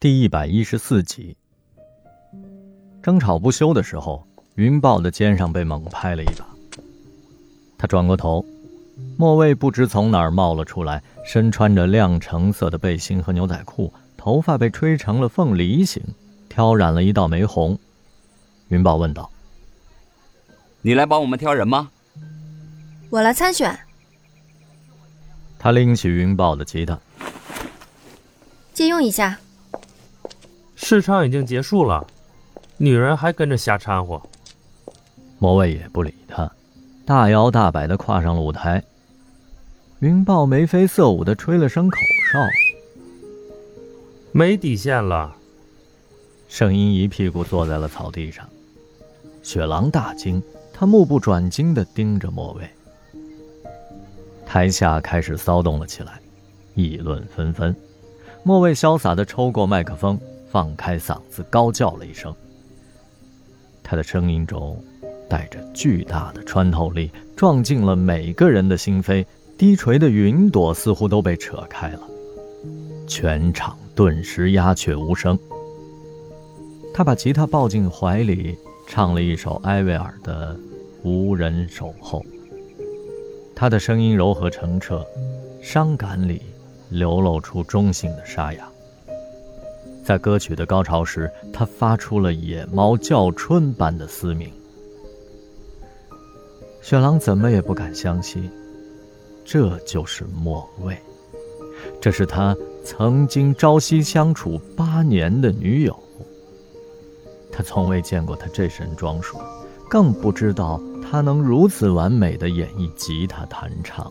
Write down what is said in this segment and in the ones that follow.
第一百一十四集，争吵不休的时候，云豹的肩上被猛拍了一把。他转过头，莫卫不知从哪儿冒了出来，身穿着亮橙色的背心和牛仔裤，头发被吹成了凤梨形，挑染了一道玫红。云豹问道：“你来帮我们挑人吗？”“我来参选。”他拎起云豹的吉他，借用一下。市场已经结束了，女人还跟着瞎掺和。莫卫也不理他，大摇大摆地跨上了舞台。云豹眉飞色舞地吹了声口哨，没底线了。声音一屁股坐在了草地上。雪狼大惊，他目不转睛地盯着莫卫。台下开始骚动了起来，议论纷纷。莫卫潇洒地抽过麦克风。放开嗓子，高叫了一声。他的声音中带着巨大的穿透力，撞进了每个人的心扉。低垂的云朵似乎都被扯开了，全场顿时鸦雀无声。他把吉他抱进怀里，唱了一首艾薇儿的《无人守候》。他的声音柔和澄澈，伤感里流露出中性的沙哑。在歌曲的高潮时，他发出了野猫叫春般的嘶鸣。雪狼怎么也不敢相信，这就是莫卫，这是他曾经朝夕相处八年的女友。他从未见过他这身装束，更不知道他能如此完美的演绎吉他弹唱，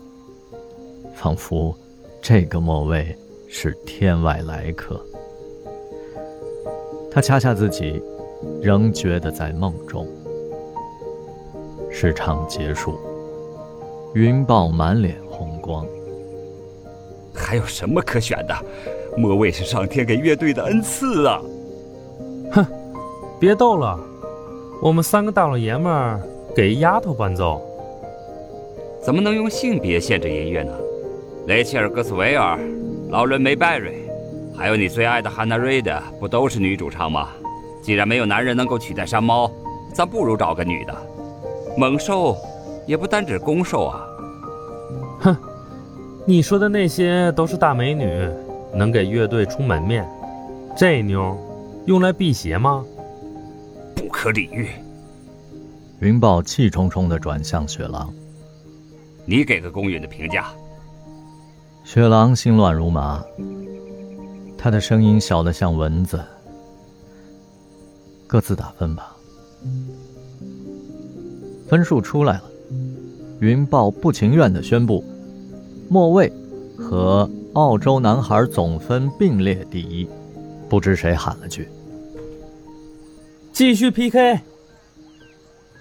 仿佛这个莫卫是天外来客。他掐掐自己，仍觉得在梦中。市场结束，云豹满脸红光。还有什么可选的？莫卫是上天给乐队的恩赐啊！哼，别逗了，我们三个大老爷们儿给丫头伴奏，怎么能用性别限制音乐呢？雷切尔·格斯维尔，劳伦·梅·拜瑞。还有你最爱的汉娜·瑞德，不都是女主唱吗？既然没有男人能够取代山猫，咱不如找个女的。猛兽也不单指公兽啊。哼，你说的那些都是大美女，能给乐队出门面。这妞用来辟邪吗？不可理喻。云豹气冲冲地转向雪狼：“你给个公允的评价。”雪狼心乱如麻。他的声音小得像蚊子。各自打分吧。分数出来了，云豹不情愿的宣布，莫位和澳洲男孩总分并列第一。不知谁喊了句：“继续 PK。”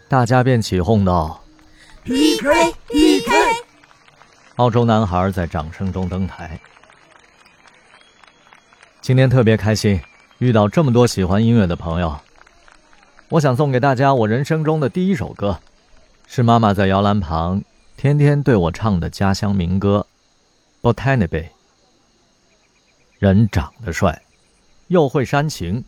大家便起哄道：“PK PK！” 澳洲男孩在掌声中登台。今天特别开心，遇到这么多喜欢音乐的朋友。我想送给大家我人生中的第一首歌，是妈妈在摇篮旁天天对我唱的家乡民歌《Botany Bay》。人长得帅，又会煽情，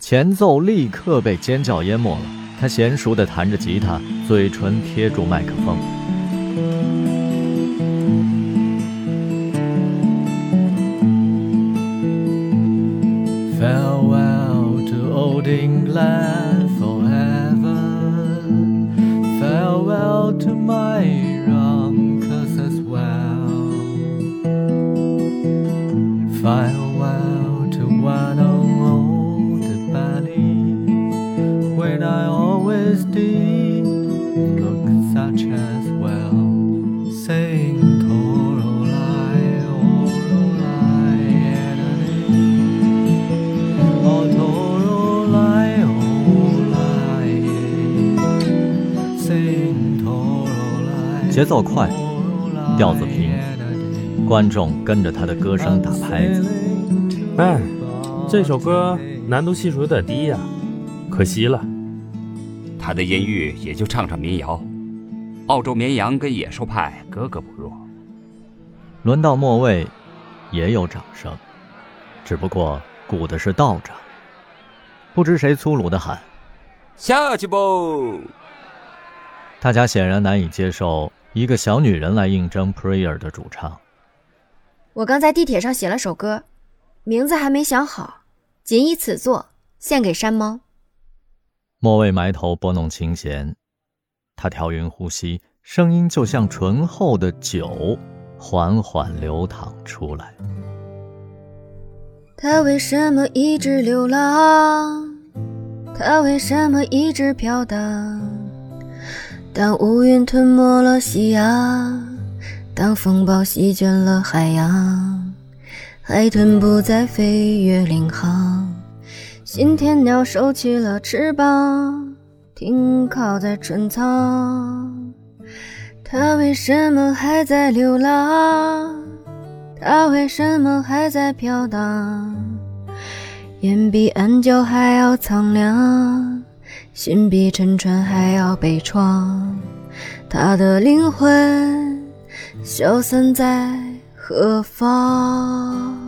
前奏立刻被尖叫淹没了。他娴熟地弹着吉他，嘴唇贴住麦克风。England forever. Farewell to my uncles as well. Farewell to one old valley when I always did 节奏快，调子平，观众跟着他的歌声打拍子。哎，这首歌难度系数有点低呀，可惜了。他的音域也就唱唱民谣，澳洲绵羊跟野兽派格格不入。轮到末位，也有掌声，只不过鼓的是道长。不知谁粗鲁的喊：“下去不！”大家显然难以接受一个小女人来应征 Prayer 的主唱。我刚在地铁上写了首歌，名字还没想好，仅以此作，献给山猫。莫蔚埋头拨弄琴弦，他调匀呼吸，声音就像醇厚的酒，缓缓流淌出来。他为什么一直流浪？他为什么一直飘荡？当乌云吞没了夕阳，当风暴席卷了海洋，海豚不再飞越领航。信天鸟收起了翅膀，停靠在春草。它为什么还在流浪？它为什么还在飘荡？眼比暗角还要苍凉，心比沉船还要悲怆。他的灵魂消散在何方？